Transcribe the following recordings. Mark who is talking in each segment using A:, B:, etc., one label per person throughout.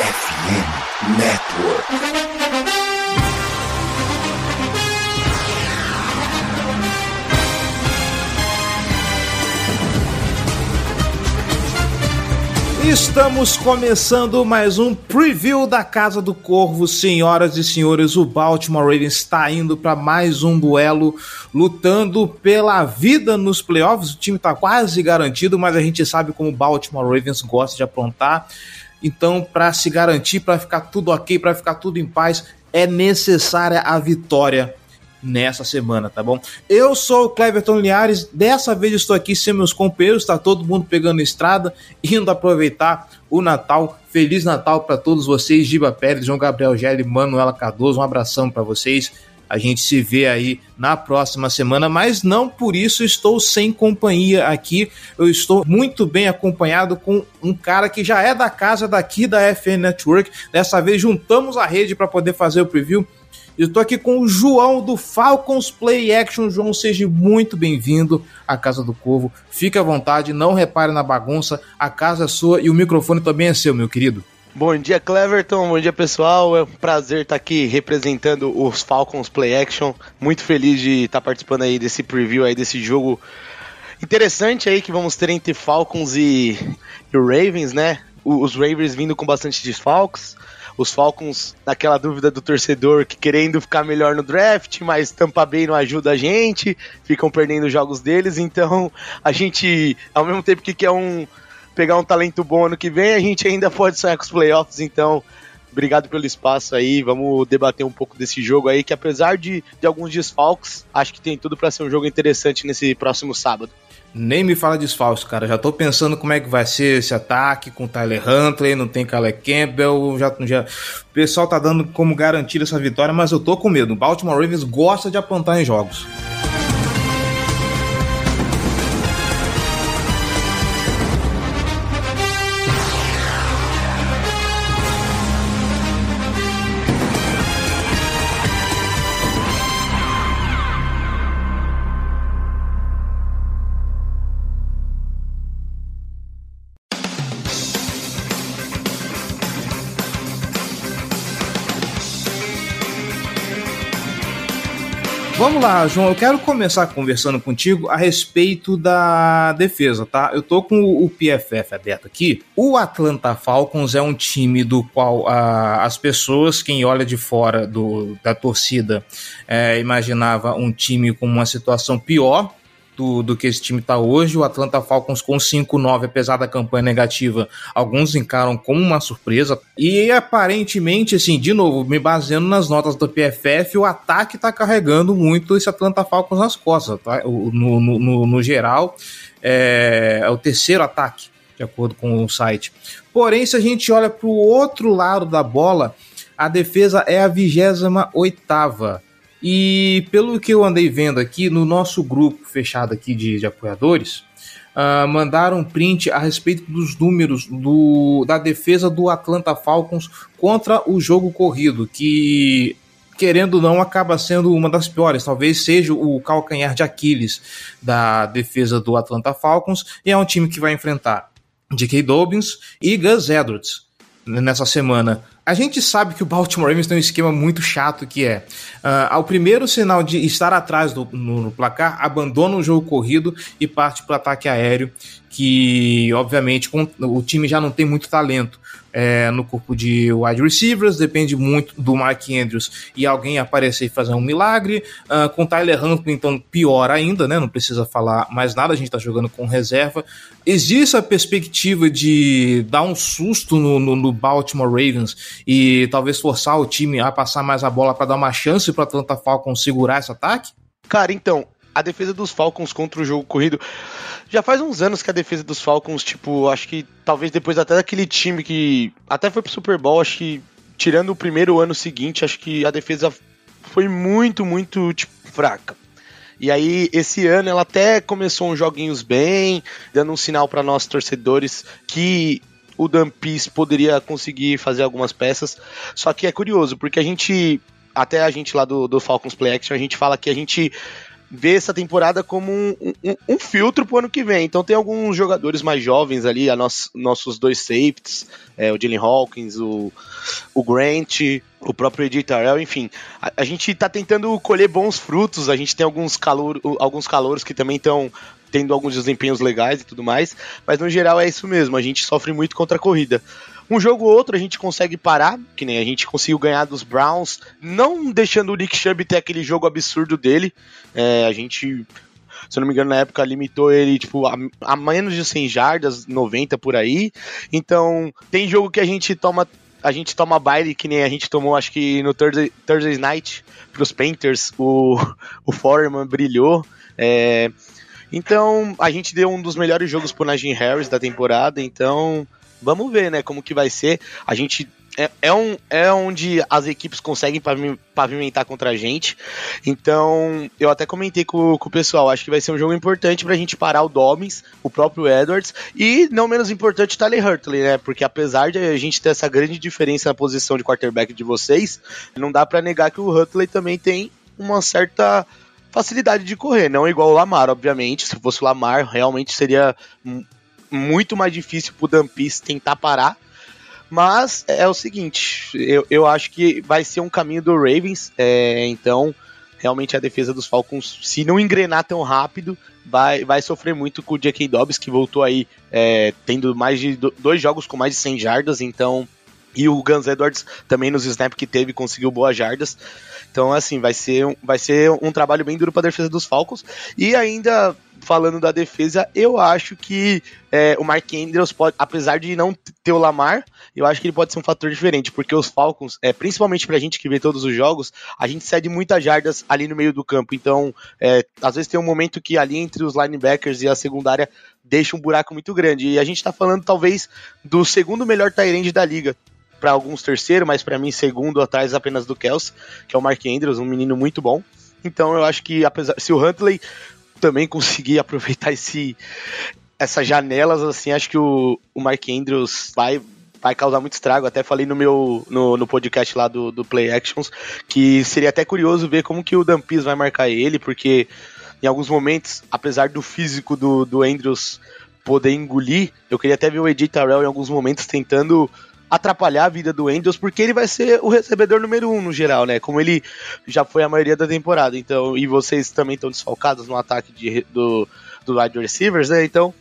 A: FM Network.
B: Estamos começando mais um preview da Casa do Corvo, senhoras e senhores. O Baltimore Ravens está indo para mais um duelo, lutando pela vida nos playoffs. O time está quase garantido, mas a gente sabe como o Baltimore Ravens gosta de aprontar. Então, para se garantir, para ficar tudo ok, para ficar tudo em paz, é necessária a vitória nessa semana, tá bom? Eu sou o Cleverton Liares, dessa vez estou aqui sem meus companheiros, tá todo mundo pegando estrada, indo aproveitar o Natal. Feliz Natal para todos vocês, Giba Pérez, João Gabriel Gelli, Manuela Cardoso, um abração para vocês. A gente se vê aí na próxima semana, mas não por isso estou sem companhia aqui. Eu estou muito bem acompanhado com um cara que já é da casa daqui da FN Network. Dessa vez juntamos a rede para poder fazer o preview. Estou aqui com o João do Falcons Play Action. João, seja muito bem-vindo à Casa do Corvo. Fique à vontade, não repare na bagunça. A casa é sua e o microfone também é seu, meu querido.
C: Bom dia, Cleverton. Bom dia, pessoal. É um prazer estar aqui representando os Falcons Play Action. Muito feliz de estar participando aí desse preview aí desse jogo interessante aí que vamos ter entre Falcons e, e Ravens, né? Os Ravens vindo com bastante desfalques os Falcons naquela dúvida do torcedor que querendo ficar melhor no draft, mas Tampa Bay não ajuda a gente, ficam perdendo os jogos deles, então a gente, ao mesmo tempo que quer um pegar um talento bom ano que vem, a gente ainda pode sonhar com os playoffs, então obrigado pelo espaço aí. Vamos debater um pouco desse jogo aí, que apesar de, de alguns desfalques, acho que tem tudo para ser um jogo interessante nesse próximo sábado.
B: Nem me fala desfalso, cara. Já tô pensando como é que vai ser esse ataque com Tyler Huntley, não tem Caleb Campbell. Já, já... O pessoal tá dando como garantir essa vitória, mas eu tô com medo. O Baltimore Ravens gosta de apontar em jogos. Vamos lá, João. Eu quero começar conversando contigo a respeito da defesa, tá? Eu tô com o PFF aberto aqui. O Atlanta Falcons é um time do qual ah, as pessoas, quem olha de fora do, da torcida, é, imaginava um time com uma situação pior do, do que esse time está hoje. O Atlanta Falcons com 5-9, apesar da campanha negativa, alguns encaram como uma surpresa. E aparentemente, assim, de novo, me baseando nas notas do PFF, o ataque está carregando muito esse Atlanta Falcons nas costas, tá? No, no, no, no geral, é, é o terceiro ataque, de acordo com o site. Porém, se a gente olha para o outro lado da bola, a defesa é a 28 oitava e pelo que eu andei vendo aqui no nosso grupo fechado aqui de, de apoiadores, uh, mandaram um print a respeito dos números do, da defesa do Atlanta Falcons contra o jogo corrido, que querendo ou não, acaba sendo uma das piores. Talvez seja o calcanhar de Aquiles da defesa do Atlanta Falcons. E é um time que vai enfrentar J.K. Dobbins e Gus Edwards nessa semana. A gente sabe que o Baltimore Ravens tem um esquema muito chato que é uh, ao primeiro sinal de estar atrás do, no, no placar, abandona o jogo corrido e parte para o ataque aéreo, que obviamente o time já não tem muito talento é, no corpo de wide receivers, depende muito do Mark Andrews e alguém aparecer e fazer um milagre. Uh, com Tyler Huntley, então, pior ainda, né? Não precisa falar mais nada, a gente tá jogando com reserva. Existe a perspectiva de dar um susto no, no, no Baltimore Ravens e talvez forçar o time a passar mais a bola para dar uma chance para Atlanta Falcons segurar esse ataque?
C: Cara, então, a defesa dos Falcons contra o jogo corrido. Já faz uns anos que a defesa dos Falcons, tipo, acho que talvez depois até daquele time que até foi pro Super Bowl, acho que tirando o primeiro ano seguinte, acho que a defesa foi muito, muito tipo, fraca. E aí, esse ano ela até começou uns joguinhos bem, dando um sinal para nós torcedores que o Dan poderia conseguir fazer algumas peças. Só que é curioso, porque a gente, até a gente lá do, do Falcons Play Action, a gente fala que a gente vê essa temporada como um, um, um filtro pro ano que vem. Então tem alguns jogadores mais jovens ali, a nos, nossos dois safeties, é, o Jalen Hawkins, o, o Grant, o próprio Edir enfim. A, a, gente tá tentando colher bons frutos, a gente tem alguns, calor, alguns calouros que também estão tendo alguns desempenhos legais e tudo mais, mas no geral é isso mesmo, a gente sofre muito contra a corrida. Um jogo ou outro a gente consegue parar, que nem a gente conseguiu ganhar dos Browns, não deixando o Nick Chubb ter aquele jogo absurdo dele. É, a gente se eu não me engano, na época limitou ele, tipo, a, a, menos de 100 jardas, 90 por aí. Então, tem jogo que a gente toma. A gente toma baile, que nem a gente tomou, acho que no Thursday, Thursday Night, pros Painters, o, o Foreman brilhou. É, então, a gente deu um dos melhores jogos pro Najee Harris da temporada, então vamos ver, né, como que vai ser. A gente é, é, um, é onde as equipes conseguem pavimentar contra a gente. Então, eu até comentei com, com o pessoal, acho que vai ser um jogo importante pra gente parar o Dobbins, o próprio Edwards, e não menos importante o Tyler Hurtley, né? Porque apesar de a gente ter essa grande diferença na posição de quarterback de vocês, não dá para negar que o Hurtley também tem uma certa facilidade de correr, não igual o Lamar, obviamente. Se fosse o Lamar, realmente seria muito mais difícil pro Dampis tentar parar. Mas é o seguinte, eu, eu acho que vai ser um caminho do Ravens, é, então realmente a defesa dos Falcons, se não engrenar tão rápido, vai, vai sofrer muito com o J.K. Dobbs, que voltou aí é, tendo mais de dois jogos com mais de 100 jardas, então e o Guns Edwards também nos snaps que teve conseguiu boas jardas. Então, assim, vai ser, vai ser um trabalho bem duro para a defesa dos Falcons. E ainda falando da defesa, eu acho que é, o Mark Andrews pode, apesar de não ter o Lamar, eu acho que ele pode ser um fator diferente, porque os Falcons, é, principalmente pra gente que vê todos os jogos, a gente cede muitas jardas ali no meio do campo. Então, é, às vezes tem um momento que ali entre os linebackers e a secundária deixa um buraco muito grande. E a gente tá falando talvez do segundo melhor tight da liga para alguns terceiro, mas para mim segundo atrás apenas do Kels, que é o Mark Andrews, um menino muito bom. Então eu acho que apesar se o Huntley também conseguir aproveitar esse essas janelas assim, acho que o, o Mark Andrews vai vai causar muito estrago. Até falei no meu no, no podcast lá do, do Play Actions que seria até curioso ver como que o Dampis vai marcar ele, porque em alguns momentos, apesar do físico do, do Andrews poder engolir, eu queria até ver o Ed Tarell em alguns momentos tentando atrapalhar a vida do Andrews, porque ele vai ser o recebedor número um no geral, né? Como ele já foi a maioria da temporada. Então, e vocês também estão desfalcados no ataque de, do, do wide receivers, né? Então,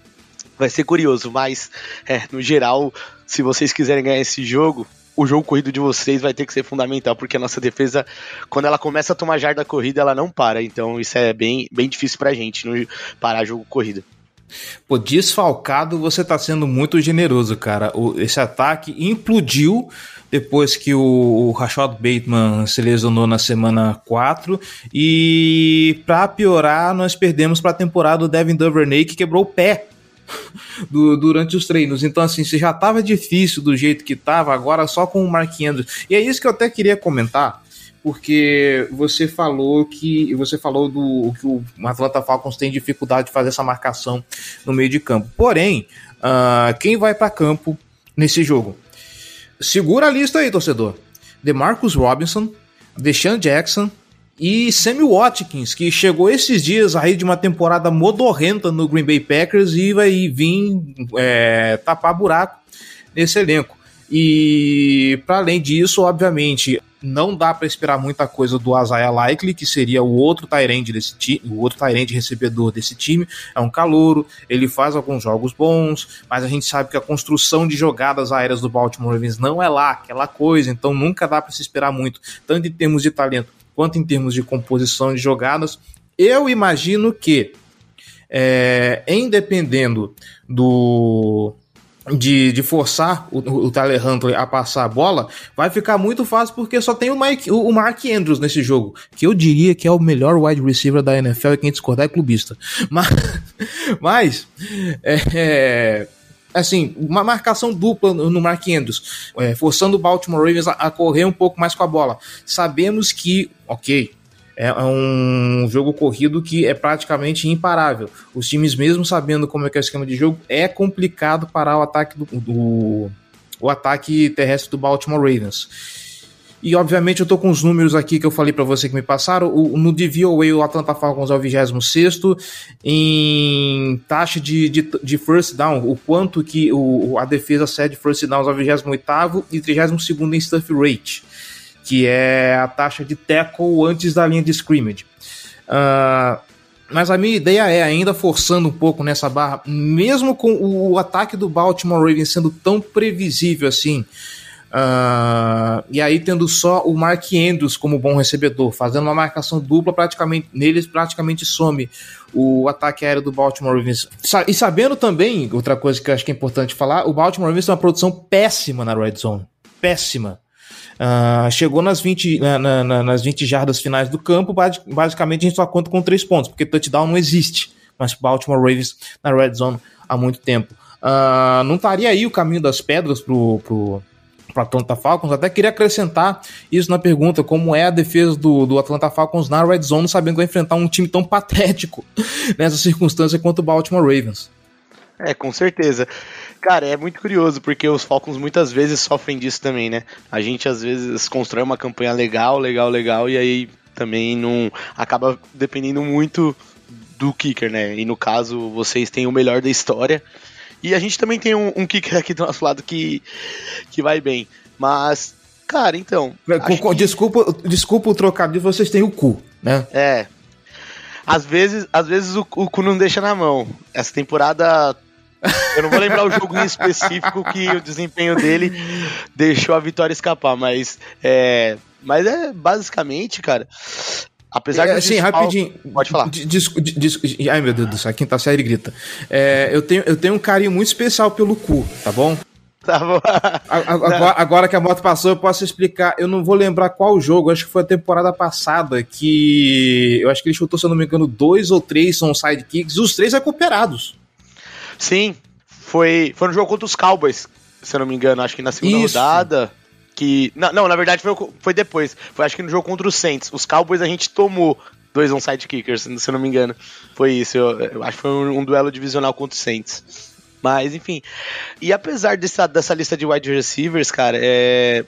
C: vai ser curioso. Mas, é, no geral, se vocês quiserem ganhar esse jogo, o jogo corrido de vocês vai ter que ser fundamental, porque a nossa defesa, quando ela começa a tomar jarda corrida, ela não para. Então, isso é bem, bem difícil pra gente, não parar jogo corrido.
B: Pô, desfalcado, você tá sendo muito generoso, cara. O, esse ataque implodiu depois que o, o Rashad Bateman se lesionou na semana 4. E para piorar, nós perdemos para a temporada o Devin Duvernay, que quebrou o pé do, durante os treinos. Então, assim, se já tava difícil do jeito que tava, agora só com o Mark Andrews. E é isso que eu até queria comentar porque você falou que você falou do que o Atlanta Falcons tem dificuldade de fazer essa marcação no meio de campo. Porém, uh, quem vai para campo nesse jogo? Segura a lista aí, torcedor. DeMarcus Robinson, Deshaun Jackson e Sammy Watkins, que chegou esses dias aí de uma temporada modorrenta no Green Bay Packers e vai vir é, tapar buraco nesse elenco. E para além disso, obviamente, não dá para esperar muita coisa do Isaiah Likely, que seria o outro Tyrande desse time, o outro Tyrande recebedor desse time. É um calouro, ele faz alguns jogos bons, mas a gente sabe que a construção de jogadas aéreas do Baltimore Ravens não é lá aquela coisa, então nunca dá para se esperar muito, tanto em termos de talento quanto em termos de composição de jogadas. Eu imagino que, é, em dependendo do de, de forçar o, o Tyler Huntley a passar a bola, vai ficar muito fácil porque só tem o, Mike, o, Mark Andrews nesse jogo, que eu diria que é o melhor wide receiver da NFL e quem discordar é clubista. Mas, mas é, é, assim, uma marcação dupla no Andrews, é, forçando o Baltimore Ravens a, a correr um pouco mais com a bola. Sabemos que, ok, é, é um jogo corrido que é praticamente imparável. Os times, mesmo sabendo como é que é o esquema de jogo, é complicado parar o ataque do, do o ataque terrestre do Baltimore Ravens. E obviamente eu tô com os números aqui que eu falei para você que me passaram. O, no DVOA o Atlanta Falcons é o 26 em taxa de, de, de, first down, o quanto que o, a defesa cede first downs ao 28 e 32 em stuff rate, que é a taxa de tackle antes da linha de scrimmage. Uh, mas a minha ideia é, ainda forçando um pouco nessa barra, mesmo com o ataque do Baltimore Ravens sendo tão previsível assim, uh, e aí tendo só o Mark Andrews como bom recebedor, fazendo uma marcação dupla, praticamente neles praticamente some o ataque aéreo do Baltimore Ravens. E sabendo também, outra coisa que eu acho que é importante falar, o Baltimore Ravens tem uma produção péssima na Red Zone. Péssima. Uh, chegou nas 20, na, na, nas 20 jardas finais do campo, basicamente a gente só conta com 3 pontos, porque touchdown não existe. Mas Baltimore Ravens na red zone há muito tempo. Uh, não estaria aí o caminho das pedras pro, pro, pro Atlanta Falcons? Até queria acrescentar isso na pergunta: como é a defesa do, do Atlanta Falcons na red zone, sabendo que vai enfrentar um time tão patético nessa circunstância quanto o Baltimore Ravens?
C: É, com certeza. Cara, é muito curioso, porque os Falcons muitas vezes sofrem disso também, né? A gente às vezes constrói uma campanha legal, legal, legal, e aí também não acaba dependendo muito do kicker, né? E no caso, vocês têm o melhor da história. E a gente também tem um, um kicker aqui do nosso lado que, que vai bem. Mas, cara, então.
B: Com, que... Desculpa, desculpa o trocadilho, vocês têm o cu, né?
C: É. Às vezes, às vezes o, o cu não deixa na mão. Essa temporada eu não vou lembrar o jogo em específico que o desempenho dele deixou a vitória escapar, mas é, mas é basicamente, cara. Apesar
B: é, de. Sim, rapidinho. Pode falar. Disco, disco, ai, meu Deus do céu, quem tá série grita. É, eu, tenho, eu tenho um carinho muito especial pelo cu, tá bom? Tá bom. Agora, agora, que a moto passou, eu posso explicar. Eu não vou lembrar qual jogo, acho que foi a temporada passada que. Eu acho que ele chutou, se eu não me engano, dois ou três são sidekicks, os três recuperados.
C: Sim, foi, foi no jogo contra os Cowboys, se eu não me engano, acho que na segunda Isso. rodada. Que. Não, não, na verdade foi, foi depois. Foi acho que no jogo contra os Saints. Os Cowboys a gente tomou dois onside kickers, se eu não me engano. Foi isso. Eu, eu acho que foi um, um, duelo divisional contra os Saints. Mas, enfim. E apesar dessa, dessa lista de wide receivers, cara, é.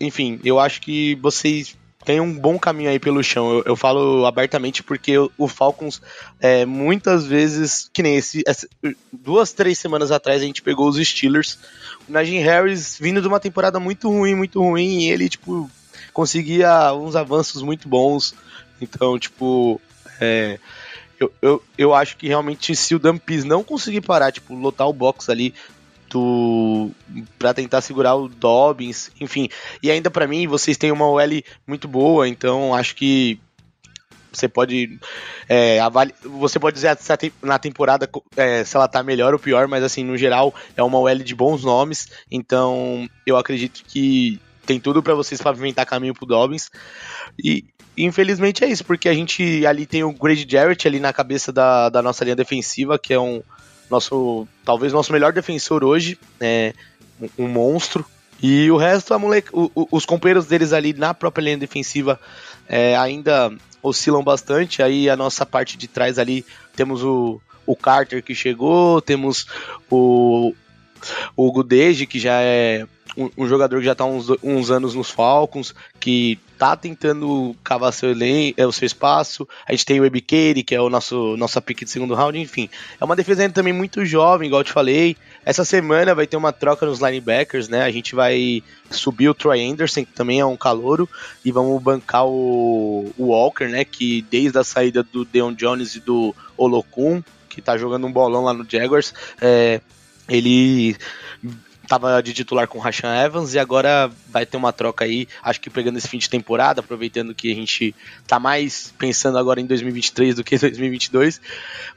C: Enfim, eu acho que vocês tem um bom caminho aí pelo chão. Eu, eu falo abertamente porque o, o Falcons, é, muitas vezes, que nem esse, essa, duas, três semanas atrás a gente pegou os Steelers. Najee Harris vindo de uma temporada muito ruim, muito ruim, e ele, tipo, conseguia uns avanços muito bons. Então, tipo, é, eu, eu, eu acho que realmente se o Dampis não conseguir parar, tipo, lotar o box ali do para tentar segurar o Dobbins, enfim. E ainda para mim, vocês têm uma OL muito boa, então acho que você pode é, você pode dizer na temporada é, se ela tá melhor ou pior, mas assim, no geral, é uma OL de bons nomes, então eu acredito que tem tudo para vocês pavimentar caminho pro Dobbins. E infelizmente é isso, porque a gente ali tem o Grady Jarrett ali na cabeça da, da nossa linha defensiva, que é um, nosso talvez nosso melhor defensor hoje, é um monstro. E o resto, a moleque, o, o, os companheiros deles ali na própria linha defensiva é, ainda oscilam bastante. Aí a nossa parte de trás ali temos o, o Carter que chegou, temos o, o Gudeji que já é um, um, jogador que já está uns, uns anos nos Falcons, que tá tentando cavar seu, elen é, o seu espaço. A gente tem o Ebikeri, que é o nosso nossa pick de segundo round, enfim. É uma defesa ainda também muito jovem, igual eu te falei. Essa semana vai ter uma troca nos linebackers, né? A gente vai subir o Troy Anderson, que também é um calouro, e vamos bancar o, o Walker, né? Que desde a saída do Deon Jones e do Olokun, que tá jogando um bolão lá no Jaguars, é, ele tava de titular com o Rashan Evans e agora vai ter uma troca aí, acho que pegando esse fim de temporada, aproveitando que a gente tá mais pensando agora em 2023 do que 2022,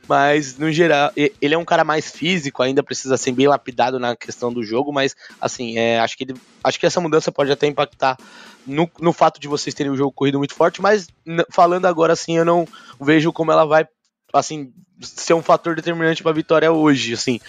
C: mas no geral, ele é um cara mais físico, ainda precisa ser bem lapidado na questão do jogo, mas assim, é, acho que ele, acho que essa mudança pode até impactar no, no fato de vocês terem o um jogo corrido muito forte, mas falando agora assim, eu não vejo como ela vai assim, ser um fator determinante para a vitória hoje, assim.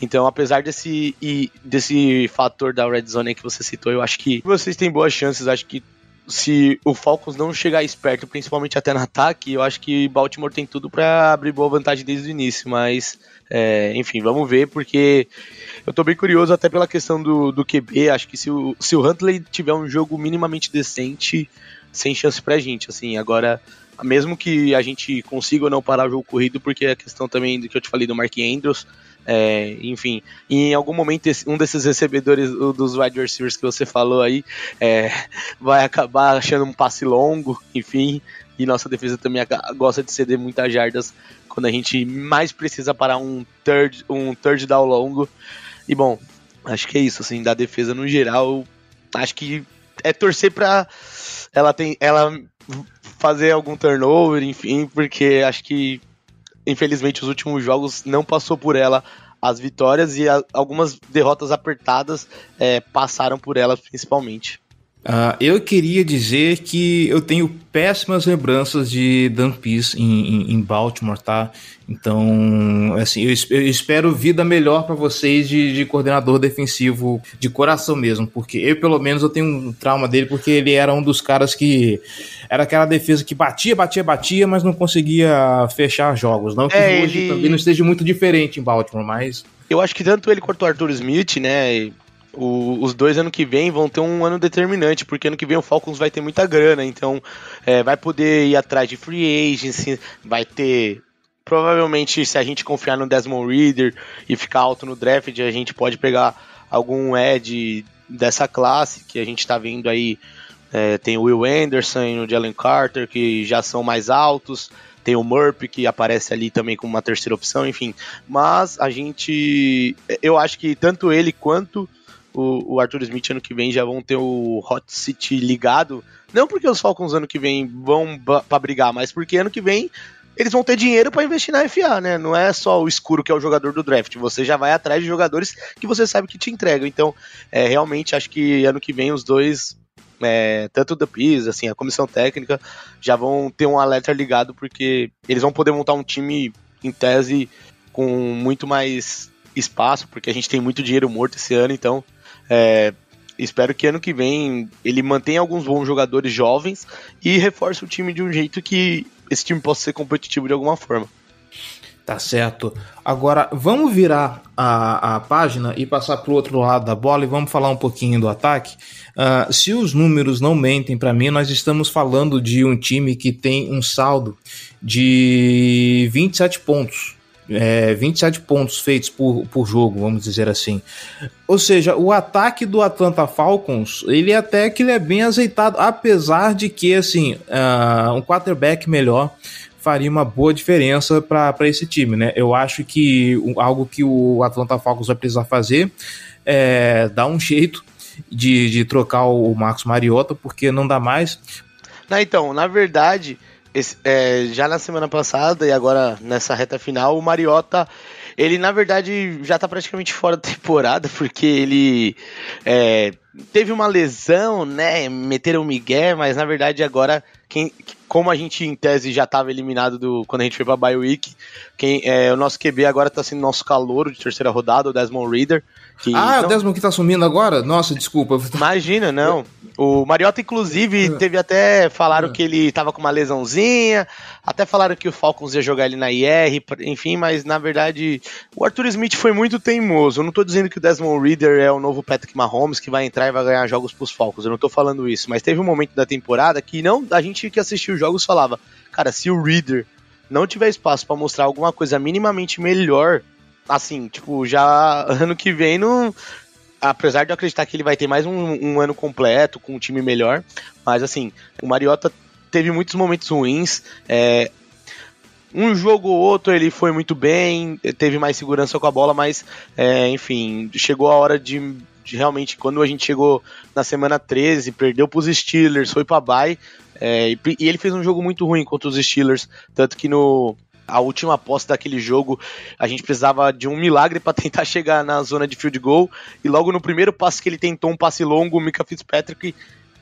C: Então, apesar desse e desse fator da red zone que você citou, eu acho que vocês têm boas chances, acho que se o Falcons não chegar esperto, principalmente até no ataque, eu acho que Baltimore tem tudo para abrir boa vantagem desde o início, mas é, enfim, vamos ver, porque eu tô bem curioso até pela questão do, do QB. Acho que se o, se o Huntley tiver um jogo minimamente decente, sem chance pra gente, assim, agora. Mesmo que a gente consiga ou não parar o jogo corrido, porque a questão também do que eu te falei do Mark Andrews, é, enfim, em algum momento um desses recebedores dos wide receivers que você falou aí é, vai acabar achando um passe longo, enfim, e nossa defesa também gosta de ceder muitas jardas quando a gente mais precisa parar um third, um third down longo. E bom, acho que é isso, assim, da defesa no geral, acho que é torcer pra ela, tem, ela fazer algum turnover, enfim, porque acho que infelizmente os últimos jogos não passou por ela as vitórias e a, algumas derrotas apertadas é, passaram por ela principalmente.
B: Uh, eu queria dizer que eu tenho péssimas lembranças de Dan Pease em, em, em, Baltimore, tá? Então, assim, eu, eu espero vida melhor para vocês de, de, coordenador defensivo de coração mesmo, porque eu, pelo menos, eu tenho um trauma dele, porque ele era um dos caras que era aquela defesa que batia, batia, batia, mas não conseguia fechar jogos. Não que é, hoje ele... também não esteja muito diferente em Baltimore, mas...
C: Eu acho que tanto ele quanto o Arthur Smith, né, o, os dois ano que vem vão ter um ano determinante, porque ano que vem o Falcons vai ter muita grana, então é, vai poder ir atrás de free agency, vai ter. Provavelmente, se a gente confiar no Desmond Reader e ficar alto no draft, a gente pode pegar algum Ed dessa classe que a gente está vendo aí. É, tem o Will Anderson o Jalen Carter, que já são mais altos. Tem o Murphy, que aparece ali também como uma terceira opção, enfim. Mas a gente. Eu acho que tanto ele quanto o, o Arthur Smith ano que vem já vão ter o Hot City ligado. Não porque os Falcons ano que vem vão para brigar, mas porque ano que vem eles vão ter dinheiro para investir na FA, né? Não é só o escuro que é o jogador do draft. Você já vai atrás de jogadores que você sabe que te entregam. Então, é, realmente acho que ano que vem os dois, é, tanto o The PIS, assim, a comissão técnica, já vão ter um alerta ligado porque eles vão poder montar um time em tese com muito mais espaço, porque a gente tem muito dinheiro morto esse ano, então é, espero que ano que vem ele mantenha alguns bons jogadores jovens e reforce o time de um jeito que esse time possa ser competitivo de alguma forma.
B: Tá certo. Agora vamos virar a, a página e passar para o outro lado da bola e vamos falar um pouquinho do ataque. Uh, se os números não mentem para mim, nós estamos falando de um time que tem um saldo de 27 pontos é, 27 pontos feitos por, por jogo, vamos dizer assim. Ou seja, o ataque do Atlanta Falcons, ele até que ele é bem azeitado, apesar de que, assim, uh, um quarterback melhor faria uma boa diferença para esse time, né? Eu acho que algo que o Atlanta Falcons vai precisar fazer é dar um jeito de, de trocar o Marcos Mariota, porque não dá mais.
C: Não, então, na verdade, esse, é, já na semana passada e agora nessa reta final, o Mariota, ele na verdade já tá praticamente fora da temporada, porque ele é, teve uma lesão, né? Meteram o Miguel, mas na verdade agora, quem, como a gente em tese já estava eliminado do quando a gente foi pra Bio Week, quem, é, o nosso QB agora tá sendo nosso calouro de terceira rodada, o Desmond Reader.
B: Que, ah, não... o Desmond que tá sumindo agora? Nossa, desculpa.
C: Imagina, não. O Mariota, inclusive, é. teve até. Falaram é. que ele tava com uma lesãozinha. Até falaram que o Falcons ia jogar ele na IR, enfim, mas na verdade o Arthur Smith foi muito teimoso. Eu não tô dizendo que o Desmond Reader é o novo Patrick Mahomes que vai entrar e vai ganhar jogos pros Falcons. Eu não tô falando isso, mas teve um momento da temporada que não a gente que assistiu os jogos falava, cara, se o Reader não tiver espaço para mostrar alguma coisa minimamente melhor, assim, tipo, já ano que vem não apesar de eu acreditar que ele vai ter mais um, um, ano completo, com um time melhor, mas assim, o Mariota teve muitos momentos ruins. É, um jogo ou outro ele foi muito bem, teve mais segurança com a bola, mas é, enfim, chegou a hora de, de, realmente, quando a gente chegou na semana 13, perdeu para os Steelers, foi para bye, é, e, e, ele fez um jogo muito ruim contra os Steelers, tanto que no a última aposta daquele jogo, a gente precisava de um milagre para tentar chegar na zona de field goal, e logo no primeiro passe que ele tentou um passe longo, o Mika Fitzpatrick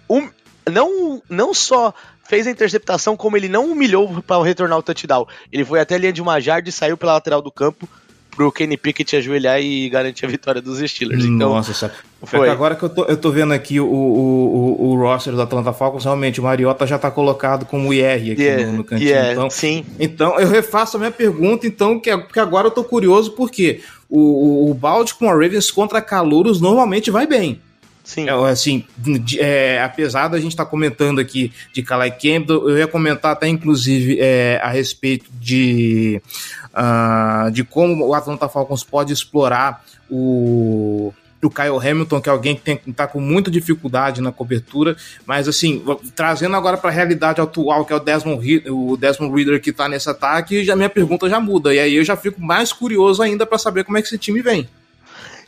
C: um, não, não só fez a interceptação, como ele não humilhou para retornar o touchdown. Ele foi até a linha de uma jarda e saiu pela lateral do campo. Pro Kenny Pickett ajoelhar e garantir a vitória dos Steelers. Então,
B: Nossa, sabe. Foi. Agora que eu tô, eu tô vendo aqui o, o, o, o roster do Atlanta Falcons, realmente o Mariota já tá colocado como IR aqui yeah, no, no, cantinho.
C: Yeah, então, sim.
B: então, eu refaço a minha pergunta, então, que, porque agora eu tô curioso, porque o, o, o balde com a Ravens contra calouros normalmente vai bem.
C: Sim.
B: É, assim, é, apesar da gente estar tá comentando aqui de Calais Campbell, eu ia comentar até inclusive é, a respeito de, uh, de como o Atlanta Falcons pode explorar o, o Kyle Hamilton, que é alguém que tem, tá com muita dificuldade na cobertura, mas assim, trazendo agora para a realidade atual, que é o Desmond, o Desmond Reader que está nesse ataque, já minha pergunta já muda, e aí eu já fico mais curioso ainda para saber como é que esse time vem.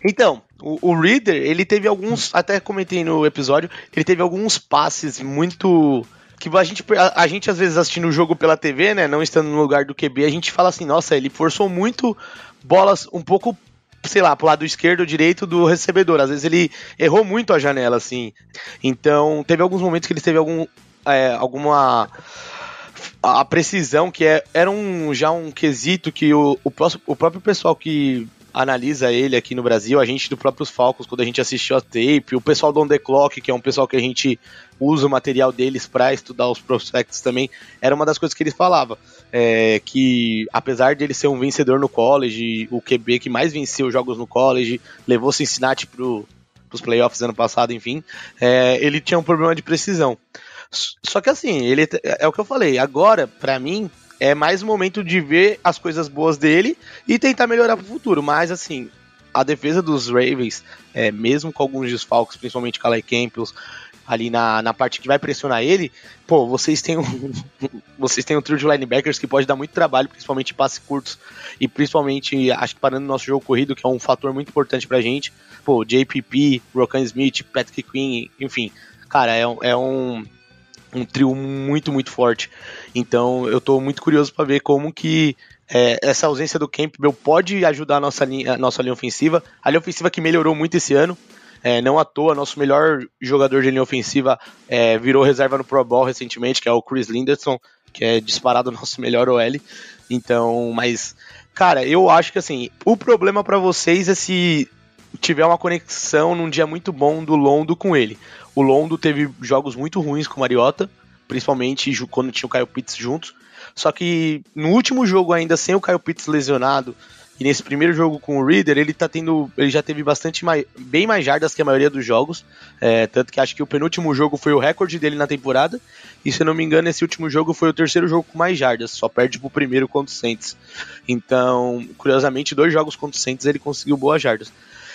C: Então, o, o Reader, ele teve alguns, até comentei no episódio, ele teve alguns passes muito que a gente, a, a, gente às vezes assistindo o jogo pela TV, né, não estando no lugar do QB, a gente fala assim, nossa, ele forçou muito bolas um pouco, sei lá, pro lado esquerdo ou direito do recebedor. Às vezes ele errou muito a janela, assim. Então, teve alguns momentos que ele teve algum, é, alguma a precisão que é, era um já um quesito que o, o, o próprio pessoal que analisa ele aqui no Brasil, a gente do próprios Falcons, quando a gente assistiu a tape, o pessoal do On The Clock, que é um pessoal que a gente usa o material deles para estudar os prospectos também, era uma das coisas que eles falavam, é, que apesar de ele ser um vencedor no college, o QB que mais venceu jogos no college, levou Cincinnati pro, pros playoffs ano passado, enfim, é, ele tinha um problema de precisão. Só que assim, ele é o que eu falei, agora, para mim, é mais um momento de ver as coisas boas dele e tentar melhorar pro futuro. Mas assim, a defesa dos Ravens, é, mesmo com alguns desfalques, principalmente Calais Campbell, ali na, na parte que vai pressionar ele, pô, vocês têm um, vocês têm um trio de linebackers que pode dar muito trabalho, principalmente passes curtos e principalmente, acho que parando no nosso jogo corrido, que é um fator muito importante pra gente. Pô, JPP, Rokan Smith, Patrick Quinn, enfim, cara, é, é um um trio muito, muito forte. Então eu estou muito curioso para ver como que é, essa ausência do Campbell pode ajudar a nossa linha, a nossa linha ofensiva. A linha ofensiva que melhorou muito esse ano. É, não à toa, nosso melhor jogador de linha ofensiva é, virou reserva no Pro Bowl recentemente, que é o Chris Linderson, que é disparado o nosso melhor OL. Então, mas, cara, eu acho que assim, o problema para vocês é se tiver uma conexão num dia muito bom do Londo com ele. O Londo teve jogos muito ruins com o Mariota, principalmente quando tinha o Kyle Pitts juntos. Só que no último jogo, ainda sem o Kyle Pitts lesionado, e nesse primeiro jogo com o Reader, ele tá tendo. Ele já teve bastante mais, bem mais jardas que a maioria dos jogos. É, tanto que acho que o penúltimo jogo foi o recorde dele na temporada. E se eu não me engano, esse último jogo foi o terceiro jogo com mais jardas. Só perde pro primeiro contra o Saints. Então, curiosamente, dois jogos contra o Saints ele conseguiu boas jardas.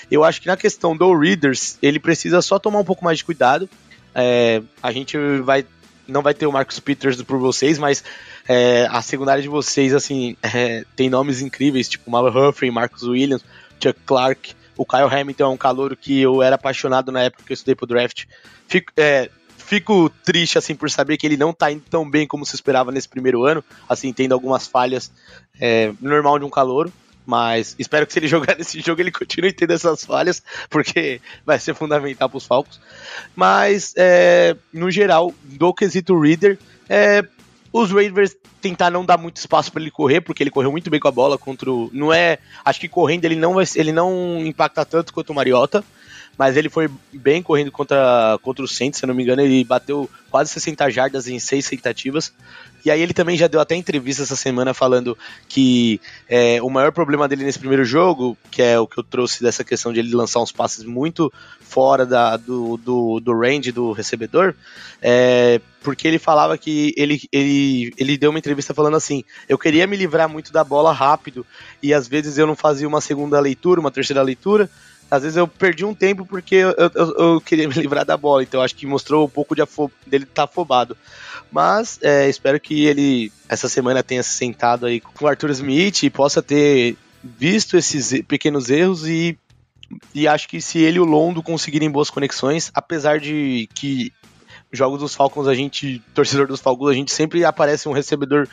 C: Eu acho que na questão do Readers, ele precisa só tomar um pouco mais de cuidado. É, a gente vai não vai ter o Marcus Peters por vocês, mas é, a secundária de vocês, assim, é, tem nomes incríveis, tipo Mal Humphrey, Marcus Williams, Chuck Clark, o Kyle Hamilton é um calouro que eu era apaixonado na época que eu estudei pro draft. Fico, é, fico triste, assim, por saber que ele não tá indo tão bem como se esperava nesse primeiro ano, assim, tendo algumas falhas é, normal de um calouro mas espero que se ele jogar nesse jogo ele continue tendo essas falhas, porque vai ser fundamental para os Falcons. Mas, é, no geral, do quesito Reader, é, os Raiders tentar não dar muito espaço para ele correr, porque ele correu muito bem com a bola contra o. Não é. Acho que correndo ele não vai, ele não impacta tanto quanto o Mariota mas ele foi bem correndo contra, contra o Saints, se não me engano, ele bateu quase 60 jardas em seis tentativas. E aí ele também já deu até entrevista essa semana falando que é, o maior problema dele nesse primeiro jogo, que é o que eu trouxe dessa questão de ele lançar uns passes muito fora da, do, do, do range do recebedor, é porque ele falava que ele, ele, ele deu uma entrevista falando assim: eu queria me livrar muito da bola rápido e às vezes eu não fazia uma segunda leitura, uma terceira leitura, às vezes eu perdi um tempo porque eu, eu, eu, queria me livrar da bola, então acho que mostrou um pouco de dele estar tá afobado. Mas é, espero que ele essa semana tenha se sentado aí com o Arthur Smith e possa ter visto esses pequenos erros e, e acho que se ele e o Londo conseguirem boas conexões, apesar de que jogos dos Falcons a gente, torcedor dos Falcons, a gente sempre aparece um recebedor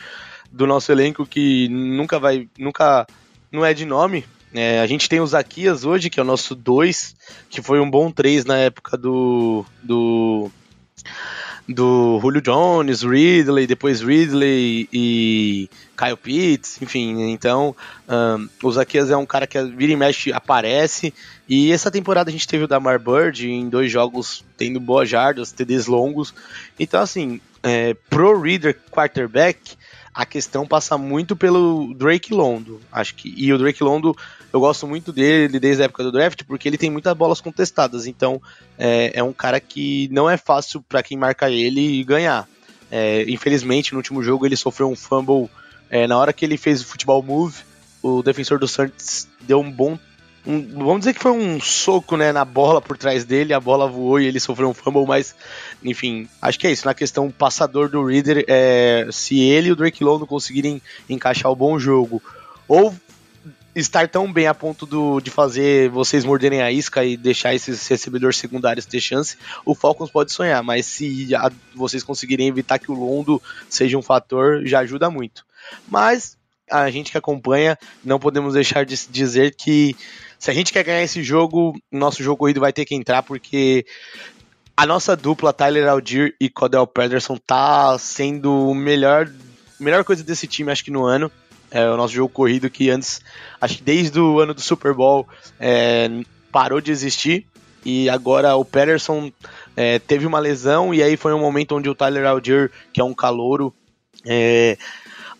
C: do nosso elenco que nunca vai, nunca não é de nome, é, a gente tem o Zaquias hoje, que é o nosso 2, que foi um bom 3 na época do. do do Julio Jones, Ridley, depois Ridley e Kyle Pitts, enfim. Então, um, o Zaquias é um cara que vira e mexe, aparece. E essa temporada a gente teve o Damar Bird em dois jogos tendo boas jardas, TDs longos. Então, assim, é, pro Reader quarterback, a questão passa muito pelo Drake Londo. Acho que e o Drake Londo eu gosto muito dele desde a época do draft porque ele tem muitas bolas contestadas. Então é, é um cara que não é fácil para quem marca ele ganhar. É, infelizmente no último jogo ele sofreu um fumble é, na hora que ele fez o futebol move. O defensor do Santos deu um bom um, vamos dizer que foi um soco né, na bola por trás dele, a bola voou e ele sofreu um fumble, mas enfim, acho que é isso. Na questão passador do Reader, é, se ele e o Drake London conseguirem encaixar o bom jogo, ou estar tão bem a ponto do, de fazer vocês morderem a isca e deixar esses recebedores secundários ter chance, o Falcons pode sonhar, mas se a, vocês conseguirem evitar que o Londo seja um fator, já ajuda muito. Mas a gente que acompanha, não podemos deixar de dizer que se a gente quer ganhar esse jogo, nosso jogo corrido vai ter que entrar, porque a nossa dupla, Tyler Aldir e Codell Pederson, tá sendo o melhor, melhor coisa desse time, acho que no ano. É o nosso jogo corrido que antes, acho que desde o ano do Super Bowl, é, parou de existir. E agora o Pederson é, teve uma lesão, e aí foi um momento onde o Tyler Aldir, que é um calouro, é,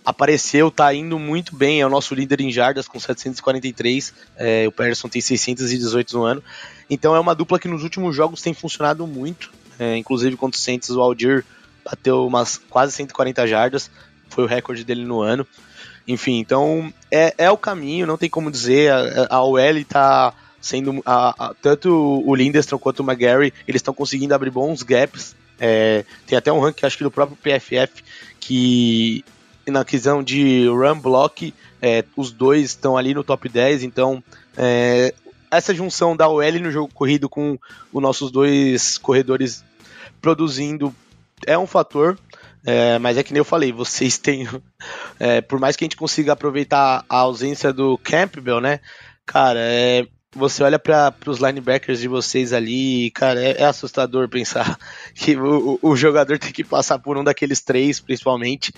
C: apareceu, tá indo muito bem, é o nosso líder em jardas com 743, é, o Patterson tem 618 no ano, então é uma dupla que nos últimos jogos tem funcionado muito, é, inclusive contra o Saints o Aldir bateu umas quase 140 jardas, foi o recorde dele no ano, enfim, então é, é o caminho, não tem como dizer, a, OL tá sendo, a, a, tanto o Lindstrom quanto o McGarry, eles estão conseguindo abrir bons gaps, é, tem até um ranking, acho que do próprio PFF, que na questão de run block, é, os dois estão ali no top 10, então é, essa junção da OL no jogo corrido com os nossos dois corredores produzindo é um fator, é, mas é que nem eu falei, vocês têm. É, por mais que a gente consiga aproveitar a ausência do Campbell, né? Cara, é, você olha para os linebackers de vocês ali, cara, é, é assustador pensar que o, o, jogador tem que passar por um daqueles três, principalmente.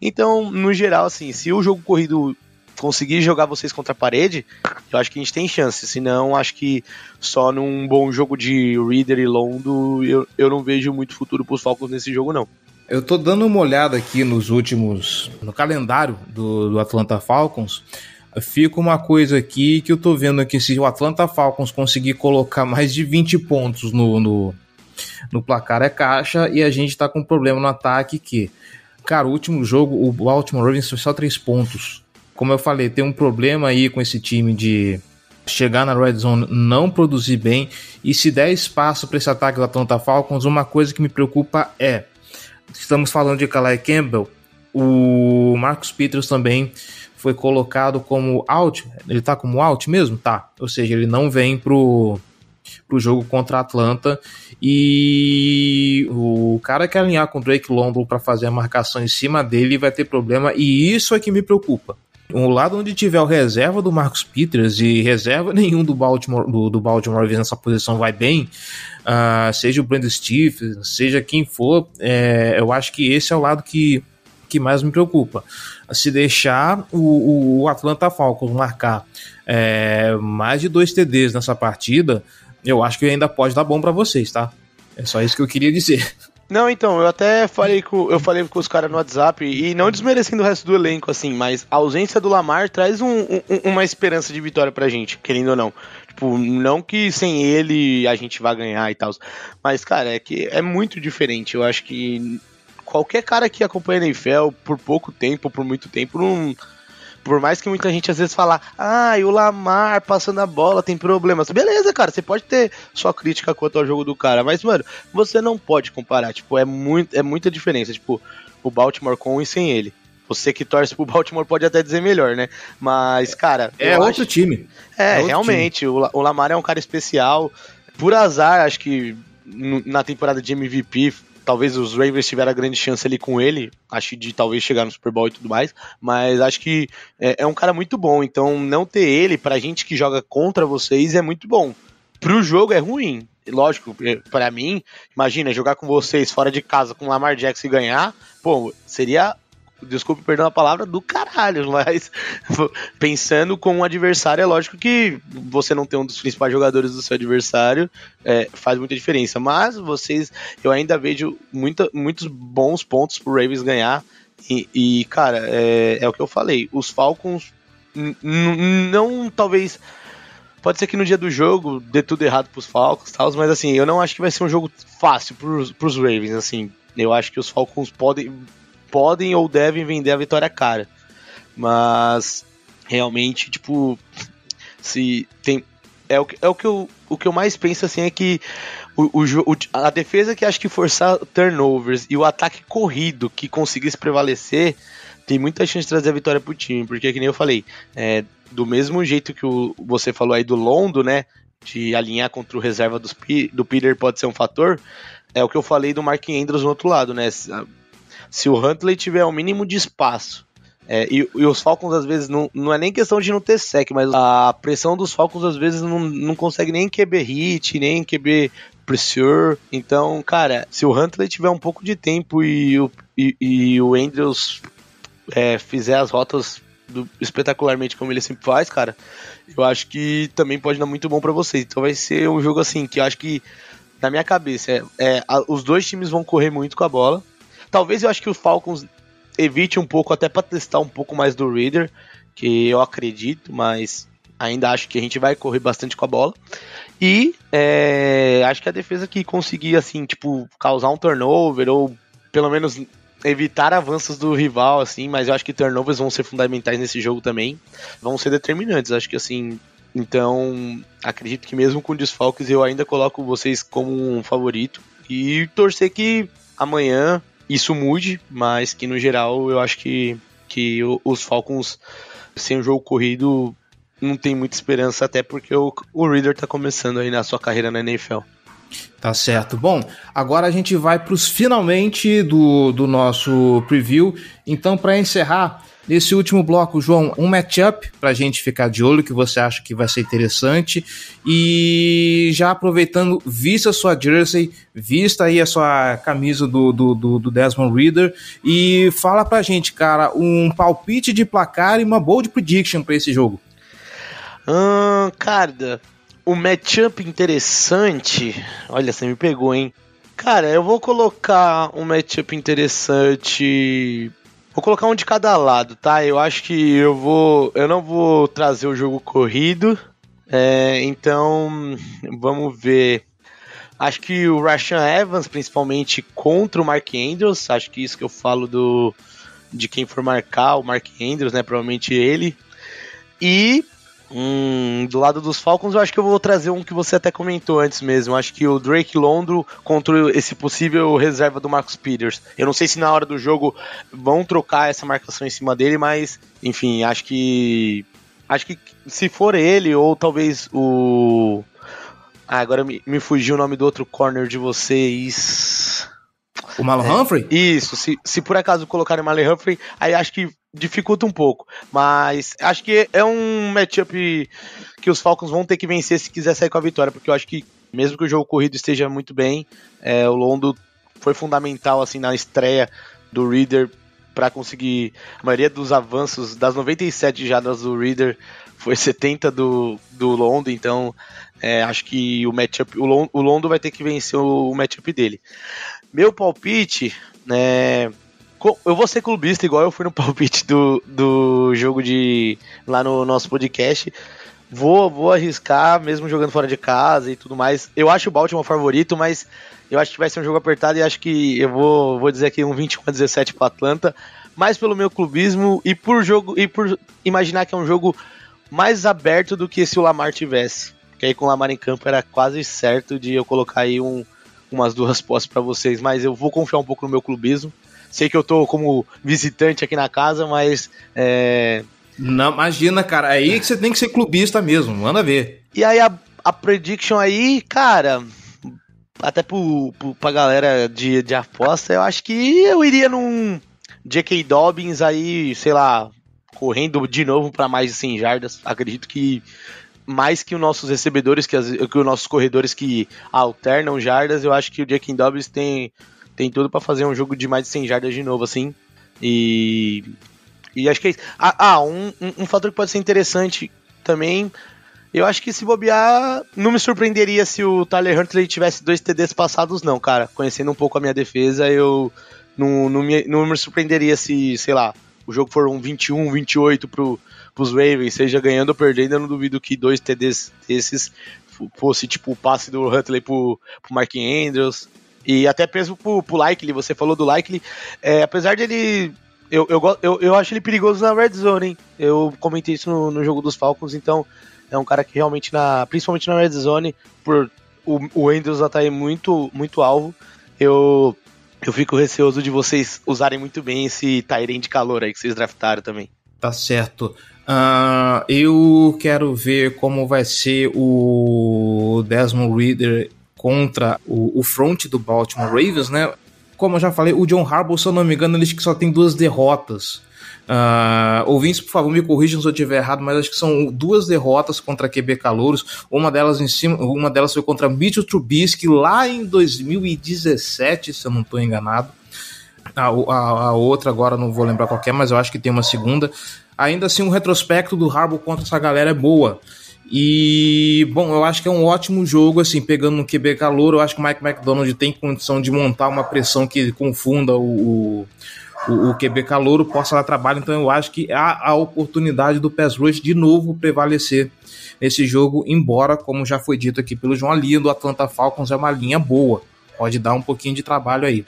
C: Então, no geral, assim, se o jogo corrido conseguir jogar vocês contra a parede, eu acho que a gente tem chance. Senão, acho que só num bom jogo de Reader e Londo, eu, eu não vejo muito futuro para os Falcons nesse jogo, não.
B: Eu tô dando uma olhada aqui nos últimos. no calendário do, do Atlanta Falcons fica uma coisa aqui que eu tô vendo aqui, se o Atlanta Falcons conseguir colocar mais de 20 pontos no, no, no placar é caixa e a gente tá com um problema no ataque que, cara, o último jogo, o Baltimore Ravens foi só 3 pontos. Como eu falei, tem um problema aí com esse time de chegar na red zone, não produzir bem e se der espaço para esse ataque do Atlanta Falcons, uma coisa que me preocupa é, estamos falando de Calais Campbell, o Marcus Peters também foi colocado como out. Ele tá como out mesmo? Tá. Ou seja, ele não vem pro, pro jogo contra a Atlanta. E o cara que alinhar com o Drake London para fazer a marcação em cima dele vai ter problema. E isso é que me preocupa. O lado onde tiver o reserva do Marcus Peters e reserva nenhum do Baltimore, do, do Baltimore nessa posição vai bem, uh, seja o Brandon Stephens, seja quem for, é, eu acho que esse é o lado que que mais me preocupa. Se deixar o, o Atlanta Falcons marcar é, mais de dois TDs nessa partida, eu acho que ainda pode dar bom para vocês, tá? É só isso que eu queria dizer.
C: Não, então, eu até falei com, eu falei com os caras no WhatsApp, e não desmerecendo o resto do elenco, assim, mas a ausência do Lamar traz um, um, uma esperança de vitória pra gente, querendo ou não. Tipo, não que sem ele a gente vá ganhar e tal. Mas, cara, é que é muito diferente. Eu acho que qualquer cara que acompanha a NFL por pouco tempo, por muito tempo, não. Por mais que muita gente às vezes fala, ah, o Lamar passando a bola tem problemas. Beleza, cara, você pode ter sua crítica quanto ao jogo do cara, mas, mano, você não pode comparar. Tipo, é, muito, é muita diferença. Tipo, o Baltimore com e sem ele. Você que torce pro Baltimore pode até dizer melhor, né? Mas, cara.
B: É outro acho... time.
C: É, é realmente. Time. O, Lamar é um cara especial. Por azar, acho que na temporada de MVP talvez os Ravens tiveram a grande chance ali com ele, acho de talvez chegar no Super Bowl e tudo mais, mas acho que é, é um cara muito bom, então não ter ele pra gente que joga contra vocês é muito bom. Pro jogo é ruim, lógico, para mim, imagina jogar com vocês fora de casa com o Lamar Jackson e ganhar, pô, seria desculpe perdão a palavra, do caralho, mas pensando com um adversário, é lógico que você não ter um dos principais jogadores do seu adversário é, faz muita diferença, mas vocês, eu ainda vejo muita, muitos bons pontos pro Ravens ganhar, e, e cara, é, é o que eu falei, os Falcons não, talvez pode ser que no dia do jogo dê tudo errado pros Falcons tal, mas assim, eu não acho que vai ser um jogo fácil pros, pros Ravens, assim. Eu acho que os Falcons podem, podem ou devem vender a vitória cara. Mas realmente, tipo, se tem é o que, é o que eu, o que eu mais penso assim é que o, o, a defesa que acho que forçar turnovers e o ataque corrido que conseguisse prevalecer tem muita chance de trazer a vitória pro time, porque que nem eu falei, é, do mesmo jeito que o, você falou aí do Londo, né, de alinhar contra o reserva dos, do Peter pode ser um fator, é o que eu falei do Mark Andrews no outro lado, né, se o Huntley tiver o um mínimo de espaço é, e, e, os Falcons às vezes não, não é nem questão de não ter sec, mas a pressão dos Falcons às vezes não, não consegue nem QB hit, nem QB pressure. Então, cara, se o Huntley tiver um pouco de tempo e o, e, e o Andrews é, fizer as rotas do, espetacularmente como ele sempre faz, cara, eu acho que também pode dar muito bom para vocês. Então vai ser um jogo assim que eu acho que na minha cabeça é, é a, os dois times vão correr muito com a bola. Talvez eu acho que o Falcons evite um pouco, até para testar um pouco mais do Reader, que eu acredito, mas ainda acho que a gente vai correr bastante com a bola. E é, acho que a defesa que conseguir, assim, tipo, causar um turnover, ou pelo menos evitar avanços do rival, assim, mas eu acho que turnovers vão ser fundamentais nesse jogo também, vão ser determinantes. Acho que, assim, então, acredito que mesmo com desfalques, eu ainda coloco vocês como um favorito. E torcer que amanhã isso mude, mas que no geral eu acho que, que os Falcons sem o jogo corrido não tem muita esperança, até porque o, o Reader tá começando aí na sua carreira na NFL.
B: Tá certo. Bom, agora a gente vai para os finalmente do, do nosso preview. Então, para encerrar, Nesse último bloco, João, um matchup para a gente ficar de olho que você acha que vai ser interessante. E já aproveitando, vista a sua jersey, vista aí a sua camisa do, do, do, do Desmond Reader e fala pra gente, cara, um palpite de placar e uma bold prediction para esse jogo.
C: Hum, cara, o matchup interessante. Olha, você me pegou, hein? Cara, eu vou colocar um matchup interessante Vou colocar um de cada lado, tá? Eu acho que eu vou. Eu não vou trazer o jogo corrido. É, então, vamos ver. Acho que o Rashan Evans, principalmente contra o Mark Andrews, acho que isso que eu falo do de quem for marcar o Mark Andrews, né? Provavelmente ele. E Hum, do lado dos Falcons, eu acho que eu vou trazer um que você até comentou antes mesmo. Acho que o Drake Londro contra esse possível reserva do Marcus Peters. Eu não sei se na hora do jogo vão trocar essa marcação em cima dele, mas enfim, acho que acho que se for ele ou talvez o ah, agora me, me fugiu o nome do outro corner de vocês.
B: O Marlon é, Humphrey?
C: Isso, se, se por acaso colocarem o Marlon Humphrey, aí acho que dificulta um pouco. Mas acho que é um matchup que os Falcons vão ter que vencer se quiser sair com a vitória, porque eu acho que mesmo que o jogo corrido esteja muito bem, é, o Londo foi fundamental assim na estreia do Reader para conseguir a maioria dos avanços das 97 jadas do Reader foi 70 do, do Londo, então é, acho que o matchup o Londo, o Londo vai ter que vencer o, o matchup dele. Meu palpite, né, eu vou ser clubista, igual eu fui no palpite do, do jogo de. lá no nosso podcast. Vou, vou arriscar, mesmo jogando fora de casa e tudo mais. Eu acho o Baltimore favorito, mas eu acho que vai ser um jogo apertado e acho que eu vou, vou dizer aqui um 21 a 17 para Atlanta. Mais pelo meu clubismo e por jogo e por imaginar que é um jogo mais aberto do que se o Lamar tivesse. Que aí com o Lamar em campo era quase certo de eu colocar aí um, umas duas postes para vocês, mas eu vou confiar um pouco no meu clubismo. Sei que eu tô como visitante aqui na casa, mas. É...
B: Não, imagina, cara. Aí que você tem que ser clubista mesmo, manda ver.
C: E aí a, a prediction aí, cara. Até pro, pro, pra galera de, de aposta, eu acho que eu iria num J.K. Dobbins aí, sei lá, correndo de novo para mais de 100 jardas. Acredito que mais que os nossos recebedores, que, as, que os nossos corredores que alternam jardas, eu acho que o Jack Dobbs tem, tem tudo para fazer um jogo de mais de 100 jardas de novo, assim. E, e acho que é isso. Ah, ah um, um, um fator que pode ser interessante também eu acho que se bobear, não me surpreenderia se o Tyler Huntley tivesse dois TDs passados, não, cara. Conhecendo um pouco a minha defesa, eu não, não, me, não me surpreenderia se, sei lá, o jogo for um 21, 28 pro, pros Ravens, seja ganhando ou perdendo, eu não duvido que dois TDs desses fosse tipo o passe do Huntley pro, pro Mark Andrews. E até mesmo pro, pro Likely, você falou do Likely, é, apesar de ele eu, eu, eu, eu acho ele perigoso na red zone, hein? Eu comentei isso no, no jogo dos Falcons, então é um cara que realmente, na, principalmente na red zone, por o, o Andrews atrair muito, muito alvo, eu, eu fico receoso de vocês usarem muito bem esse Tyrene de calor aí que vocês draftaram também.
B: Tá certo. Uh, eu quero ver como vai ser o Desmond Reader contra o, o front do Baltimore Ravens, né? Como eu já falei, o John Harbaugh, se eu não me engano, ele só tem duas derrotas Uh, ouvintes, por favor, me corrijam se eu estiver errado, mas acho que são duas derrotas contra QB Calouros. Uma delas em cima, uma delas foi contra Mitchell Trubisky lá em 2017, se eu não estou enganado. A, a, a, outra agora não vou lembrar qualquer, mas eu acho que tem uma segunda. Ainda assim, um retrospecto do Harbaugh contra essa galera é boa. E, bom, eu acho que é um ótimo jogo, assim, pegando no QB calor. Eu acho que o Mike McDonald tem condição de montar uma pressão que confunda o, o o, o QB Calouro possa dar trabalho. Então eu acho que há a oportunidade do Pass Rush de novo prevalecer nesse jogo, embora, como já foi dito aqui pelo João, a do Atlanta Falcons é uma linha boa. Pode dar um pouquinho de trabalho aí.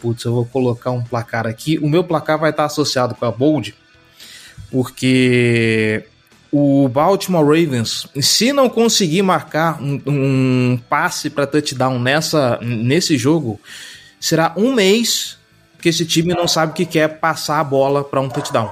B: Putz, eu vou colocar um placar aqui. O meu placar vai estar associado com a Bold, porque o Baltimore Ravens, se não conseguir marcar um, um passe para touchdown nessa, nesse jogo, será um mês que esse time não sabe o que quer passar a bola para um touchdown.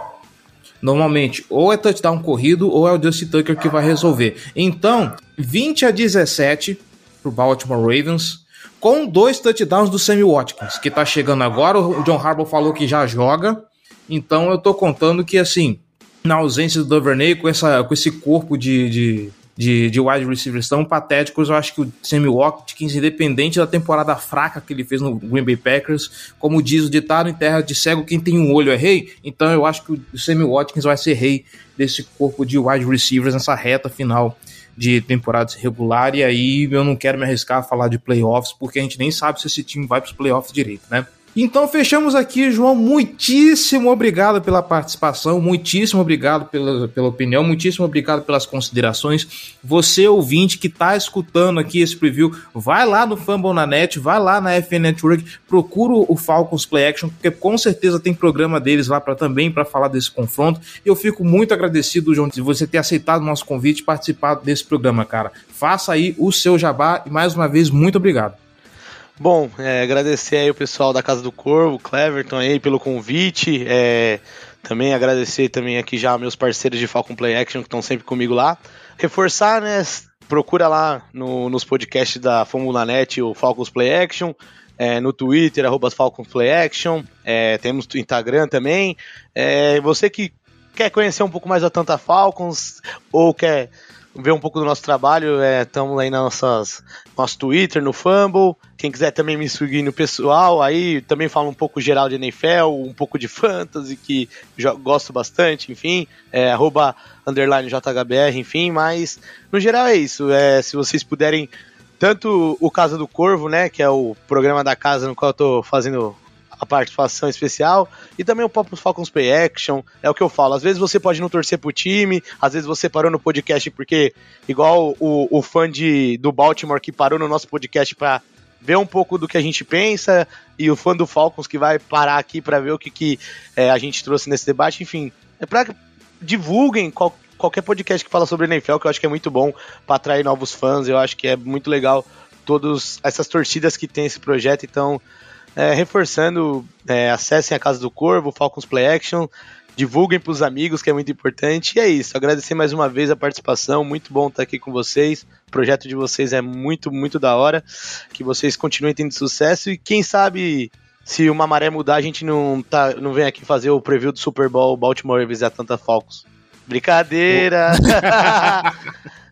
B: Normalmente, ou é touchdown corrido, ou é o Justin Tucker que vai resolver. Então, 20 a 17 pro Baltimore Ravens, com dois touchdowns do Sammy Watkins, que tá chegando agora. O John Harbaugh falou que já joga. Então eu tô contando que, assim, na ausência do Duvernay, com, essa, com esse corpo de, de de, de wide receivers tão patéticos, eu acho que o Sammy Watkins, independente da temporada fraca que ele fez no Green Bay Packers, como diz o ditado em terra de cego, quem tem um olho é rei, então eu acho que o Sammy Watkins vai ser rei desse corpo de wide receivers nessa reta final de temporada regular, e aí eu não quero me arriscar a falar de playoffs, porque a gente nem sabe se esse time vai para os playoffs direito, né? Então fechamos aqui, João. Muitíssimo obrigado pela participação, muitíssimo obrigado pela, pela opinião, muitíssimo obrigado pelas considerações. Você, ouvinte, que está escutando aqui esse preview, vai lá no Fumble na Net, vai lá na FN Network, procura o Falcons Play Action, porque com certeza tem programa deles lá para também para falar desse confronto. Eu fico muito agradecido, João, de você ter aceitado o nosso convite e participar desse programa, cara. Faça aí o seu jabá e mais uma vez, muito obrigado.
C: Bom, é, agradecer aí o pessoal da Casa do Corvo, Cleverton aí pelo convite. É, também agradecer também aqui já meus parceiros de Falcon Play Action que estão sempre comigo lá. Reforçar, né? Procura lá no, nos podcasts da Fórmula Net o Falcons Play Action. É, no Twitter, arroba Falcons Play Action. É, temos o Instagram também. É, você que quer conhecer um pouco mais da Tanta Falcons ou quer ver um pouco do nosso trabalho, estamos é, aí nas nossas, nosso Twitter, no Fumble. Quem quiser também me seguir no pessoal, aí também falo um pouco geral de NFL, um pouco de fantasy, que gosto bastante, enfim, é, arroba underline JHBR, enfim, mas no geral é isso. É, se vocês puderem, tanto o Casa do Corvo, né, que é o programa da casa no qual eu tô fazendo a participação especial e também o Pop Falcons Play Action. É o que eu falo. Às vezes você pode não torcer pro time, às vezes você parou no podcast porque, igual o, o fã de, do Baltimore que parou no nosso podcast para ver um pouco do que a gente pensa e o fã do Falcons que vai parar aqui para ver o que, que é, a gente trouxe nesse debate. Enfim, é para divulguem qual, qualquer podcast que fala sobre NFL, que eu acho que é muito bom para atrair novos fãs. Eu acho que é muito legal todas essas torcidas que tem esse projeto. Então, é, reforçando, é, acessem a Casa do Corvo, Falcons Play Action, divulguem para os amigos, que é muito importante. E é isso, agradecer mais uma vez a participação, muito bom estar aqui com vocês. O projeto de vocês é muito, muito da hora. Que vocês continuem tendo sucesso e quem sabe se uma maré mudar, a gente não, tá, não vem aqui fazer o preview do Super Bowl Baltimore e Atlanta Falcons. Brincadeira!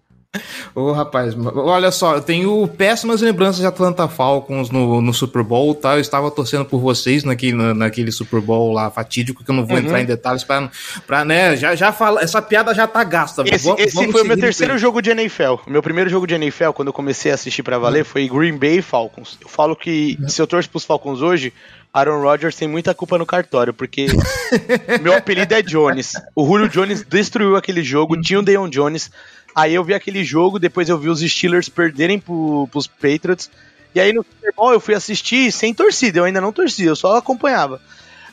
B: Ô, rapaz, olha só, eu tenho péssimas lembranças de Atlanta Falcons no, no Super Bowl, tá? Eu estava torcendo por vocês naquele, naquele Super Bowl lá fatídico, que eu não vou uhum. entrar em detalhes pra, pra né, já, já fala, essa piada já tá gasta.
C: Esse, vamos, esse vamos foi o meu terceiro jogo de NFL. O meu primeiro jogo de NFL, quando eu comecei a assistir pra valer, uhum. foi Green Bay Falcons. Eu falo que uhum. se eu torço pros Falcons hoje, Aaron Rodgers tem muita culpa no cartório, porque meu apelido é Jones. O Julio Jones destruiu aquele jogo, tinha o Deion Jones, Aí eu vi aquele jogo, depois eu vi os Steelers perderem pro, pros Patriots. E aí no Super Bowl eu fui assistir sem torcida, eu ainda não torcia, eu só acompanhava.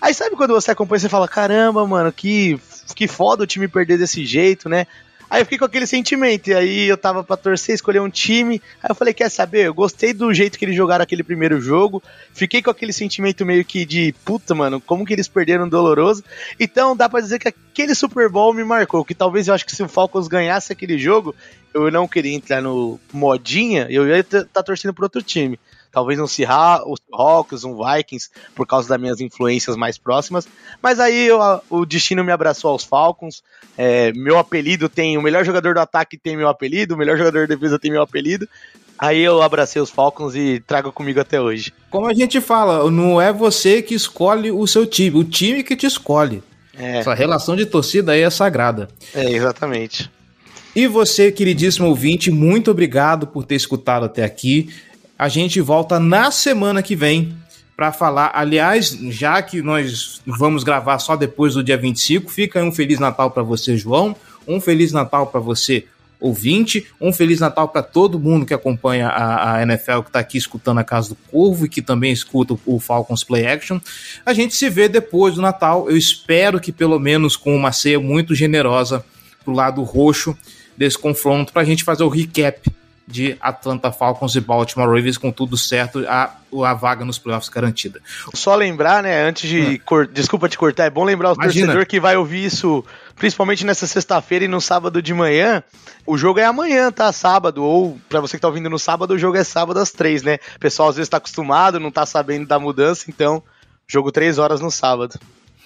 C: Aí sabe quando você acompanha, você fala, caramba, mano, que, que foda o time perder desse jeito, né? Aí eu fiquei com aquele sentimento, e aí eu tava pra torcer, escolher um time. Aí eu falei, quer saber? Eu gostei do jeito que eles jogaram aquele primeiro jogo. Fiquei com aquele sentimento meio que de puta, mano, como que eles perderam doloroso. Então dá pra dizer que aquele Super Bowl me marcou. Que talvez eu acho que se o Falcons ganhasse aquele jogo, eu não queria entrar no modinha, eu ia estar tá torcendo pro outro time talvez um Seahawks, um Vikings, por causa das minhas influências mais próximas. Mas aí eu, o destino me abraçou aos Falcons. É, meu apelido tem. O melhor jogador do ataque tem meu apelido, o melhor jogador de defesa tem meu apelido. Aí eu abracei os Falcons e trago comigo até hoje.
B: Como a gente fala, não é você que escolhe o seu time, o time que te escolhe. É. Essa relação de torcida aí é sagrada.
C: É, exatamente.
B: E você, queridíssimo ouvinte, muito obrigado por ter escutado até aqui. A gente volta na semana que vem para falar. Aliás, já que nós vamos gravar só depois do dia 25, fica aí um Feliz Natal para você, João. Um Feliz Natal para você, ouvinte. Um Feliz Natal para todo mundo que acompanha a, a NFL, que está aqui escutando a Casa do Corvo e que também escuta o Falcons Play Action. A gente se vê depois do Natal. Eu espero que pelo menos com uma ceia muito generosa pro lado roxo desse confronto para a gente fazer o recap de Atlanta Falcons e Baltimore Ravens com tudo certo, a, a vaga nos playoffs garantida.
C: Só lembrar, né, antes de. Hum. Cor, desculpa te cortar, é bom lembrar o Imagina. torcedor que vai ouvir isso, principalmente nessa sexta-feira e no sábado de manhã. O jogo é amanhã, tá? Sábado, ou para você que tá ouvindo no sábado, o jogo é sábado às três, né? O pessoal às vezes tá acostumado, não tá sabendo da mudança, então, jogo três horas no sábado.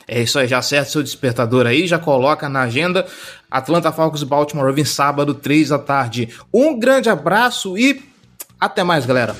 B: É isso aí, já acerta seu despertador aí, já coloca na agenda. Atlanta Falcons Baltimore Ravens, sábado, três da tarde. Um grande abraço e até mais, galera.